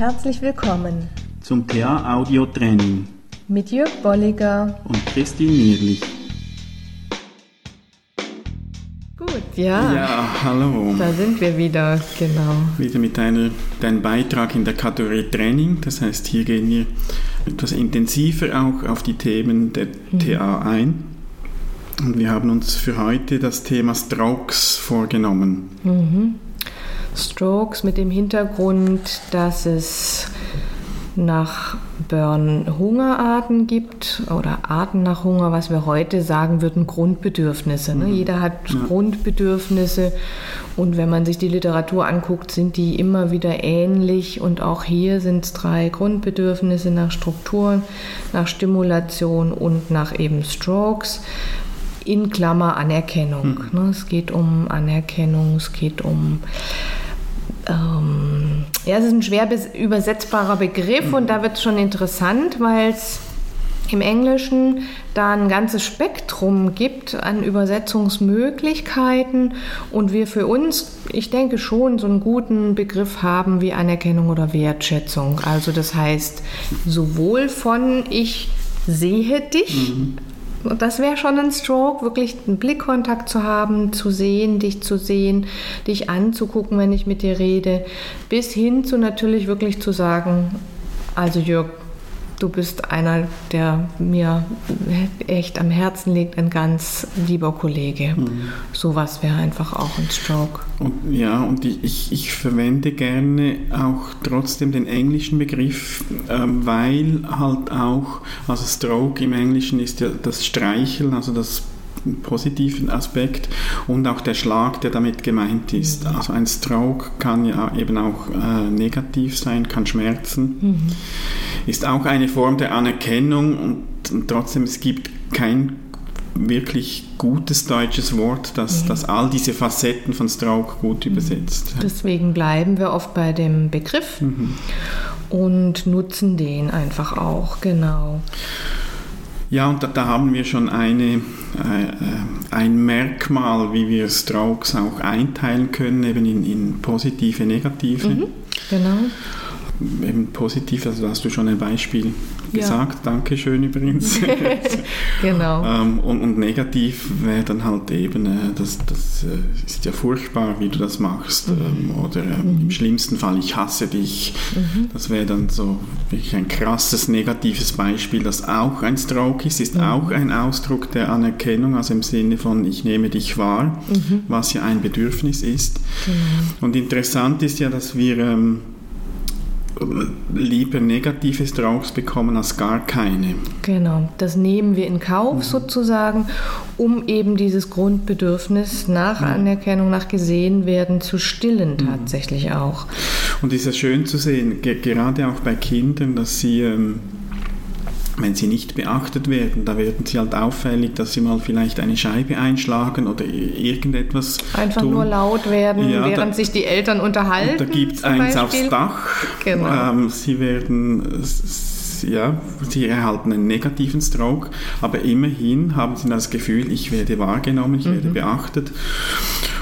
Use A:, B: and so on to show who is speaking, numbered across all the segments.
A: Herzlich willkommen
B: zum TA Audio Training
A: mit Jörg Bolliger
B: und Christine Nierlich.
A: Gut, ja.
B: Ja, hallo.
A: Da sind wir wieder, genau.
B: Wieder mit einer, deinem Beitrag in der Kategorie Training. Das heißt, hier gehen wir etwas intensiver auch auf die Themen der mhm. TA ein. Und wir haben uns für heute das Thema Strokes vorgenommen.
A: Mhm. Strokes mit dem Hintergrund, dass es nach Burn Hungerarten gibt oder Arten nach Hunger, was wir heute sagen würden, Grundbedürfnisse. Ne? Mhm. Jeder hat ja. Grundbedürfnisse und wenn man sich die Literatur anguckt, sind die immer wieder ähnlich und auch hier sind es drei Grundbedürfnisse nach Strukturen, nach Stimulation und nach eben Strokes in Klammer Anerkennung. Mhm. Ne? Es geht um Anerkennung, es geht um ähm, ja, es ist ein schwer übersetzbarer Begriff und da wird es schon interessant, weil es im Englischen da ein ganzes Spektrum gibt an Übersetzungsmöglichkeiten und wir für uns, ich denke schon, so einen guten Begriff haben wie Anerkennung oder Wertschätzung. Also das heißt sowohl von ich sehe dich, mhm das wäre schon ein Stroke, wirklich einen Blickkontakt zu haben, zu sehen, dich zu sehen, dich anzugucken, wenn ich mit dir rede, bis hin zu natürlich wirklich zu sagen, also Jörg, du bist einer, der mir echt am Herzen liegt, ein ganz lieber Kollege. Mhm. Sowas wäre einfach auch ein Stroke.
B: Und, ja, und ich, ich verwende gerne auch trotzdem den englischen Begriff, ähm, weil halt auch, also Stroke im Englischen ist ja das Streicheln, also das positiven Aspekt und auch der Schlag, der damit gemeint ist. Mhm. Also ein Stroke kann ja eben auch äh, negativ sein, kann schmerzen, mhm. Ist auch eine Form der Anerkennung und, und, trotzdem es gibt kein wirklich gutes deutsches Wort, das, mhm. das all diese Facetten von Stroke gut mhm. übersetzt.
A: Deswegen bleiben wir oft bei dem Begriff mhm. und nutzen den einfach auch, genau.
B: Ja, und da, da haben wir schon eine, äh, ein Merkmal, wie wir Strokes auch einteilen können, eben in, in positive, negative. Mhm,
A: genau.
B: Eben positiv, also hast du schon ein Beispiel gesagt. Ja. Dankeschön übrigens.
A: genau.
B: ähm, und, und, negativ wäre dann halt eben, äh, das, das äh, ist ja furchtbar, wie du das machst. Mhm. Ähm, oder äh, mhm. im schlimmsten Fall, ich hasse dich. Mhm. Das wäre dann so wirklich ein krasses negatives Beispiel, das auch ein Stroke ist, ist mhm. auch ein Ausdruck der Anerkennung, also im Sinne von ich nehme dich wahr, mhm. was ja ein Bedürfnis ist. Genau. Und interessant ist ja, dass wir ähm, lieber negative Strokes bekommen als gar keine.
A: Genau, das nehmen wir in Kauf mhm. sozusagen, um eben dieses Grundbedürfnis nach mhm. Anerkennung, nach gesehen werden zu stillen mhm. tatsächlich mhm. auch.
B: Und es ist ja schön zu sehen, gerade auch bei Kindern, dass sie ähm, wenn sie nicht beachtet werden, da werden sie halt auffällig, dass sie mal vielleicht eine Scheibe einschlagen oder irgendetwas.
A: Einfach tun. nur laut werden, ja, während da, sich die Eltern unterhalten.
B: da gibt es eins Beispiel. aufs Dach. Genau. Ähm, sie werden ja, sie erhalten einen negativen Stroke, aber immerhin haben sie das Gefühl, ich werde wahrgenommen, ich mhm. werde beachtet.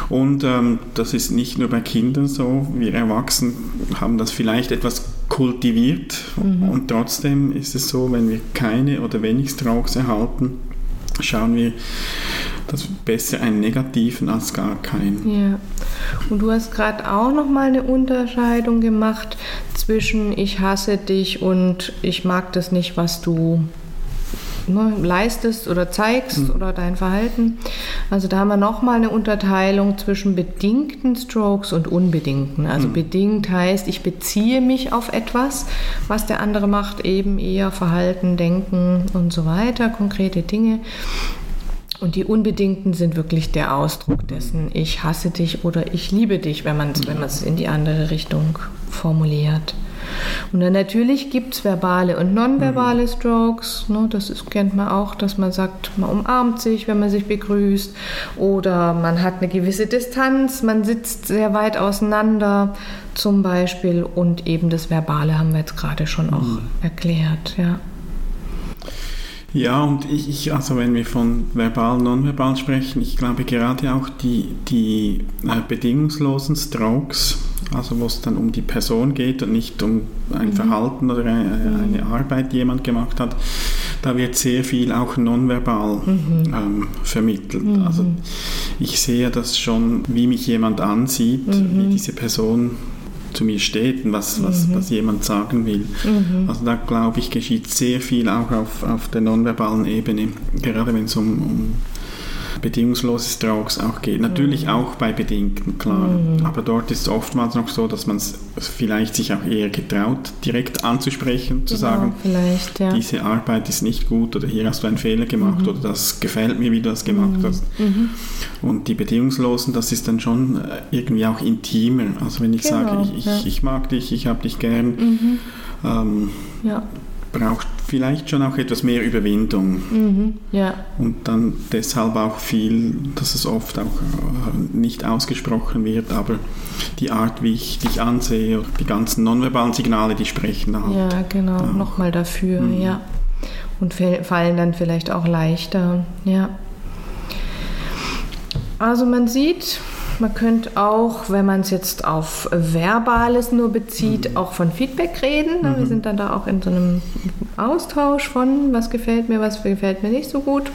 B: Und ähm, das ist nicht nur bei Kindern so, wir Erwachsenen haben das vielleicht etwas kultiviert mhm. und trotzdem ist es so, wenn wir keine oder wenig Strokes erhalten, schauen wir, dass besser einen negativen als gar keinen.
A: Ja. Und du hast gerade auch noch mal eine Unterscheidung gemacht zwischen ich hasse dich und ich mag das nicht, was du ne, leistest oder zeigst mhm. oder dein Verhalten. Also da haben wir nochmal eine Unterteilung zwischen bedingten Strokes und unbedingten. Also mhm. bedingt heißt, ich beziehe mich auf etwas, was der andere macht, eben eher Verhalten, Denken und so weiter, konkrete Dinge. Und die Unbedingten sind wirklich der Ausdruck dessen, ich hasse dich oder ich liebe dich, wenn man es in die andere Richtung formuliert. Und dann natürlich gibt es verbale und nonverbale mhm. Strokes. Ne, das ist, kennt man auch, dass man sagt, man umarmt sich, wenn man sich begrüßt. Oder man hat eine gewisse Distanz, man sitzt sehr weit auseinander zum Beispiel. Und eben das Verbale haben wir jetzt gerade schon auch mhm. erklärt. Ja.
B: Ja, und ich, ich, also wenn wir von verbal, nonverbal sprechen, ich glaube gerade auch die, die äh, bedingungslosen Strokes, also wo es dann um die Person geht und nicht um ein mhm. Verhalten oder eine, mhm. eine, Arbeit, die jemand gemacht hat, da wird sehr viel auch nonverbal mhm. ähm, vermittelt. Mhm. Also ich sehe das schon, wie mich jemand ansieht, wie mhm. diese Person zu mir steht und was, was, mhm. was jemand sagen will. Also da glaube ich, geschieht sehr viel auch auf, auf der nonverbalen Ebene, gerade wenn es um, um bedingungsloses Strokes auch geht. Natürlich mhm. auch bei Bedingten, klar. Mhm. Aber dort ist es oftmals noch so, dass man es vielleicht sich auch eher getraut, direkt anzusprechen, zu genau, sagen,
A: ja.
B: diese Arbeit ist nicht gut oder hier hast du einen Fehler gemacht mhm. oder das gefällt mir, wie du das gemacht mhm. hast. Mhm. Und die Bedingungslosen, das ist dann schon äh, irgendwie auch intimer. Also wenn ich genau, sage, ich, ja. ich, mag dich, ich habe dich gern, mhm. ähm, ja braucht vielleicht schon auch etwas mehr Überwindung.
A: Mhm, ja.
B: Und dann deshalb auch viel, dass es oft auch äh, nicht ausgesprochen wird, aber die Art, wie ich dich ansehe, die ganzen nonverbalen Signale, die sprechen
A: da halt. Ja, genau, nochmal dafür, mhm. ja. Und fallen dann vielleicht auch leichter, ja. Also man sieht, man könnte auch, wenn man es jetzt auf Verbales nur bezieht, mhm. auch von Feedback reden. Mhm. Wir sind dann da auch in so einem Austausch von, was gefällt mir, was gefällt mir nicht so gut.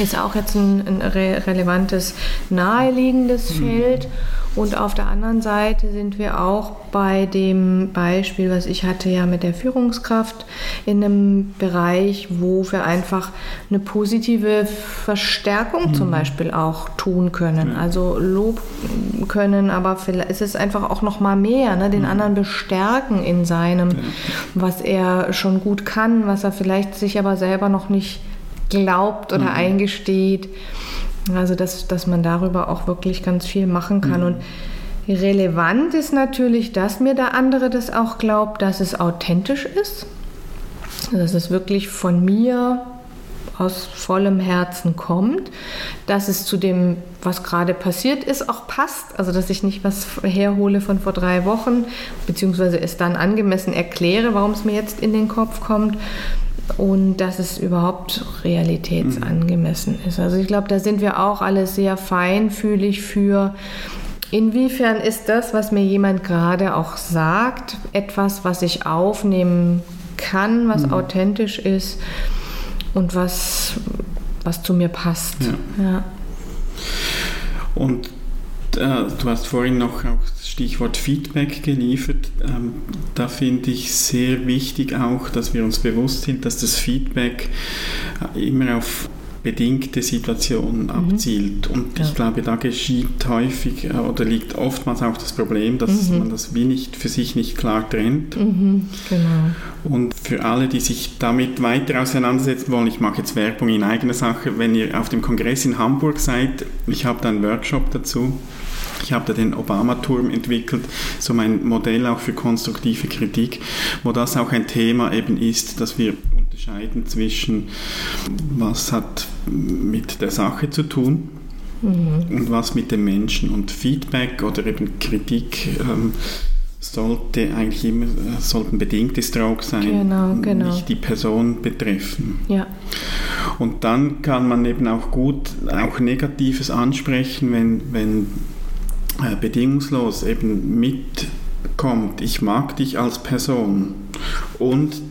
A: Ist auch jetzt ein, ein re relevantes, naheliegendes mhm. Feld. Und auf der anderen Seite sind wir auch bei dem Beispiel, was ich hatte ja mit der Führungskraft in einem Bereich, wo wir einfach eine positive Verstärkung mhm. zum Beispiel auch tun können. Ja. Also Lob können, aber vielleicht ist es einfach auch noch mal mehr, ne? den mhm. anderen bestärken in seinem, ja. was er schon gut kann, was er vielleicht sich aber selber noch nicht glaubt oder mhm. eingesteht. Also, dass, dass man darüber auch wirklich ganz viel machen kann. Mhm. Und relevant ist natürlich, dass mir der andere das auch glaubt, dass es authentisch ist. Dass es wirklich von mir aus vollem Herzen kommt, dass es zu dem, was gerade passiert ist, auch passt. Also dass ich nicht was herhole von vor drei Wochen, beziehungsweise es dann angemessen erkläre, warum es mir jetzt in den Kopf kommt, und dass es überhaupt realitätsangemessen ist. Also ich glaube, da sind wir auch alle sehr feinfühlig für. Inwiefern ist das, was mir jemand gerade auch sagt, etwas, was ich aufnehmen kann, was mhm. authentisch ist und was, was zu mir passt.
B: Ja. ja. Und äh, du hast vorhin noch auch Stichwort Feedback geliefert. Ähm, da finde ich sehr wichtig auch, dass wir uns bewusst sind, dass das Feedback äh, immer auf bedingte Situationen mhm. abzielt. Und ja. ich glaube, da geschieht häufig äh, oder liegt oftmals auch das Problem, dass mhm. man das wie nicht für sich nicht klar trennt.
A: Mhm. Genau.
B: Und für alle, die sich damit weiter auseinandersetzen wollen, ich mache jetzt Werbung in eigener Sache, wenn ihr auf dem Kongress in Hamburg seid, ich habe da einen Workshop dazu ich habe da den Obama-Turm entwickelt, so mein Modell auch für konstruktive Kritik, wo das auch ein Thema eben ist, dass wir unterscheiden zwischen, was hat mit der Sache zu tun mhm. und was mit dem Menschen. Und Feedback oder eben Kritik ähm, sollte eigentlich immer sollten bedingte Stroke sein,
A: genau, genau.
B: nicht die Person betreffen.
A: Ja.
B: Und dann kann man eben auch gut auch Negatives ansprechen, wenn, wenn bedingungslos eben mitkommt, ich mag dich als Person. Und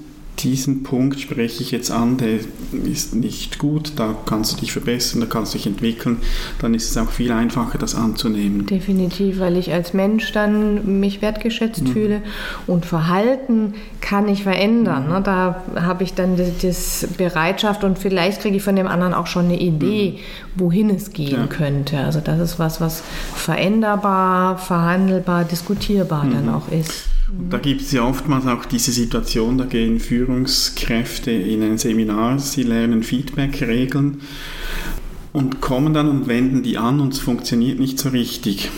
B: diesen Punkt spreche ich jetzt an, der ist nicht gut, da kannst du dich verbessern, da kannst du dich entwickeln, dann ist es auch viel einfacher, das anzunehmen.
A: Definitiv, weil ich als Mensch dann mich wertgeschätzt mhm. fühle und Verhalten kann ich verändern. Mhm. Ne? Da habe ich dann das, Bereitschaft und vielleicht kriege ich von dem anderen auch schon eine Idee, mhm. wohin es gehen ja. könnte. Also das ist was, was veränderbar, verhandelbar, diskutierbar dann mhm. auch ist.
B: Und da gibt es ja oftmals auch diese Situation, da gehen Führungskräfte in ein Seminar, sie lernen Feedback-Regeln und kommen dann und wenden die an und es funktioniert nicht so richtig.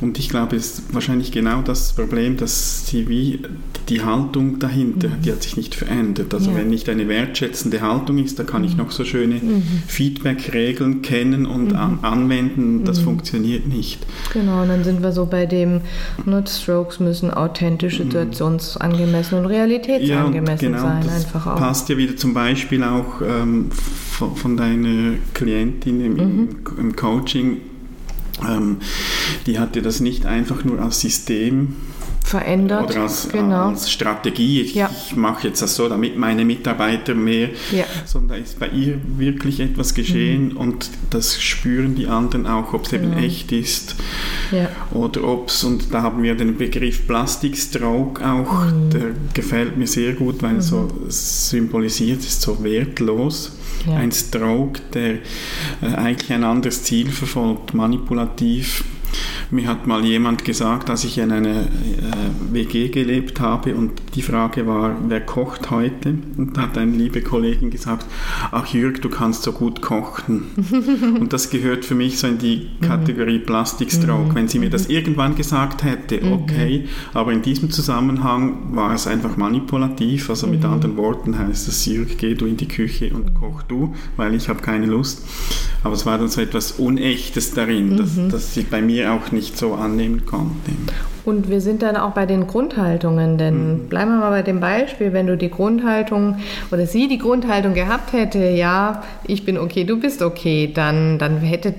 B: Und ich glaube, es ist wahrscheinlich genau das Problem, dass sie wie die Haltung dahinter, mhm. die hat sich nicht verändert. Also ja. wenn nicht eine wertschätzende Haltung ist, da kann ich mhm. noch so schöne mhm. Feedback-Regeln kennen und mhm. an, anwenden, das mhm. funktioniert nicht.
A: Genau, und dann sind wir so bei dem, ne, Strokes müssen authentisch, mhm. situationsangemessen und realitätsangemessen ja, und genau, sein.
B: Das einfach auch. passt ja wieder zum Beispiel auch ähm, von, von, deiner Klientin im, im Coaching ähm, die hatte das nicht einfach nur als System
A: verändert.
B: Oder als,
A: genau.
B: als Strategie. Ich,
A: Ja.
B: ich mache jetzt das so, damit meine Mitarbeiter mehr,
A: Ja.
B: sondern da ist bei ihr wirklich etwas geschehen
A: Mhm.
B: und das spüren die anderen auch, ob es eben
A: Genau.
B: echt ist
A: Ja.
B: oder ob es, und da haben wir den Begriff Plastikstroke auch,
A: Mhm.
B: der gefällt mir sehr gut, weil er so symbolisiert ist, so wertlos.
A: Ja.
B: Ein Stroke, der äh, eigentlich ein anderes Ziel verfolgt, manipulativ. Mir hat mal jemand gesagt, dass ich in einer äh, WG gelebt habe und die Frage war, wer kocht heute? Und da hat eine liebe Kollegin gesagt, ach Jürg, du kannst so gut kochen. und das gehört für mich so in die Kategorie Plastikstroke. Wenn sie mir das irgendwann gesagt hätte, okay, aber in diesem Zusammenhang war es einfach manipulativ. Also mit anderen Worten heißt es, Jürg, geh du in die Küche und koch du, weil ich habe keine Lust. Aber es war dann so etwas Unechtes darin, dass, dass ich bei mir auch nicht so annehmen konnte.
A: Und wir sind dann auch bei den Grundhaltungen, denn bleiben wir mal bei dem Beispiel, wenn du die Grundhaltung oder sie die Grundhaltung gehabt hätte, ja, ich bin okay, du bist okay, dann, dann hätte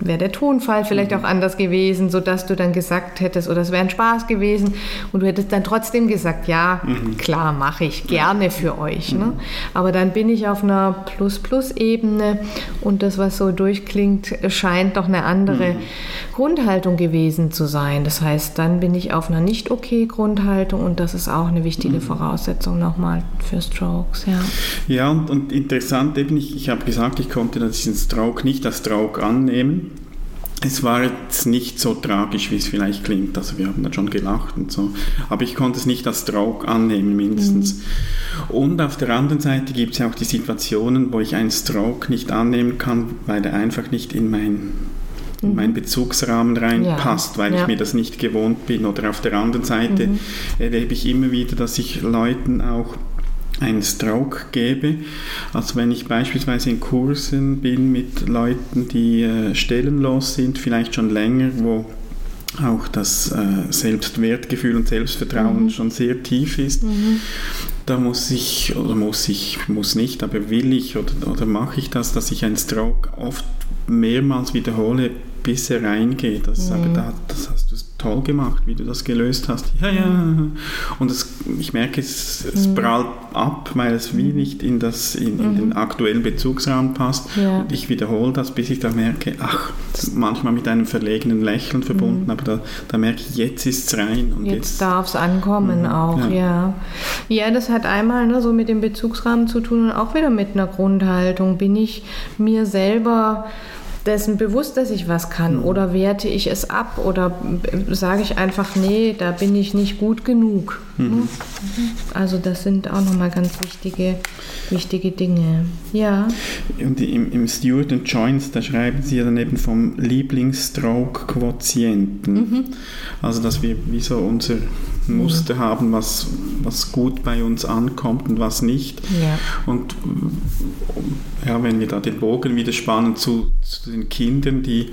A: wäre der Tonfall vielleicht auch anders gewesen, sodass du dann gesagt hättest, oder es wäre ein Spaß gewesen und du hättest dann trotzdem gesagt, ja, klar, mache ich gerne für euch. Ne? Aber dann bin ich auf einer Plus-Plus-Ebene und das, was so durchklingt, scheint doch eine andere Grundhaltung gewesen zu sein. Das heißt, dann bin ich auf einer nicht-okay-Grundhaltung und das ist auch eine wichtige Voraussetzung nochmal für Strokes. Ja.
B: Ja, und, und interessant eben, ich, ich habe gesagt, ich konnte diesen Stroke nicht als Stroke annehmen. Es war jetzt nicht so tragisch, wie es vielleicht klingt. Also wir haben dann schon gelacht und so. Aber ich konnte es nicht als Stroke annehmen, mindestens. Und auf der anderen Seite gibt es ja auch die Situationen, wo ich einen Stroke nicht annehmen kann, weil er einfach nicht in mein in meinen Bezugsrahmen reinpasst,
A: Ja,
B: weil
A: ja.
B: ich mir das nicht gewohnt bin. Oder auf der anderen Seite erlebe ich immer wieder, dass ich Leuten auch einen Stroke gebe. Also wenn ich beispielsweise in Kursen bin mit Leuten, die äh, stellenlos sind, vielleicht schon länger, wo auch das äh, Selbstwertgefühl und Selbstvertrauen schon sehr tief ist, da muss ich, oder muss ich, muss nicht, aber will ich oder, oder mache ich das, dass ich einen Stroke oft mehrmals wiederhole, bis er reingeht. Also ich sage, da, das hast du toll gemacht, wie du das gelöst hast. Ja, ja. Und es, ich merke, es, es prallt ab, weil es wie nicht in, das, in, in den aktuellen Bezugsrahmen passt.
A: Ja.
B: Und ich wiederhole das, bis ich da merke, ach, manchmal mit einem verlegenen Lächeln verbunden, aber da, da merke ich, jetzt ist es rein. Und
A: Jetzt
B: jetzt,
A: darf es ankommen auch,
B: Ja.
A: ja. ja. das hat einmal ne, so mit dem Bezugsrahmen zu tun und auch wieder mit einer Grundhaltung. Bin ich mir selber dessen bewusst, dass ich was kann oder werte ich es ab oder sage ich einfach, nee, da bin ich nicht gut genug. ne? Also das sind auch nochmal ganz wichtige, wichtige Dinge. Ja,
B: Und im, im Stewart and Joins, da schreiben sie ja dann eben vom Lieblings-Stroke-Quotienten. Also, dass wir wie so unser Muster haben, was, was gut bei uns ankommt und was nicht.
A: ja.
B: Und ja, wenn wir da den Bogen wieder spannen zu, zu den Kindern, die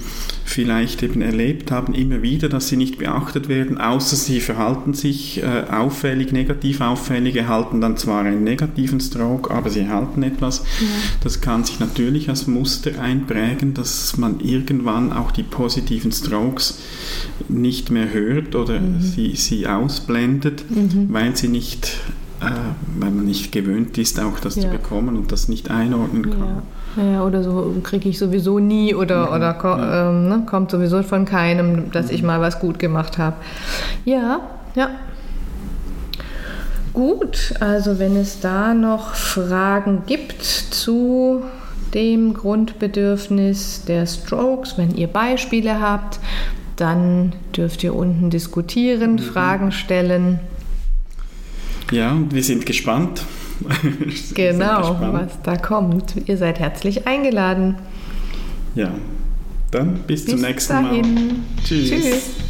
B: vielleicht eben erlebt haben, immer wieder, dass sie nicht beachtet werden, außer sie verhalten sich äh, auffällig, negativ auffällig, erhalten dann zwar einen negativen Stroke, aber sie erhalten etwas. Das kann sich natürlich als Muster einprägen, dass man irgendwann auch die positiven Strokes nicht mehr hört oder sie, sie ausblendet, weil sie nicht äh, weil man nicht gewöhnt ist, auch das zu
A: Ja.
B: bekommen und das nicht einordnen kann.
A: Ja. Ja, oder so kriege ich sowieso nie oder, oder ko ähm, ne, kommt sowieso von keinem, dass ich mal was gut gemacht habe. Ja, ja. Gut, also wenn es da noch Fragen gibt zu dem Grundbedürfnis der Strokes, wenn ihr Beispiele habt, dann dürft ihr unten diskutieren, Fragen stellen.
B: Ja, und wir sind gespannt.
A: Genau, was da kommt. Ihr seid herzlich eingeladen.
B: Ja, dann bis, zum
A: Bis
B: nächsten
A: dahin.
B: Mal.
A: Tschüss.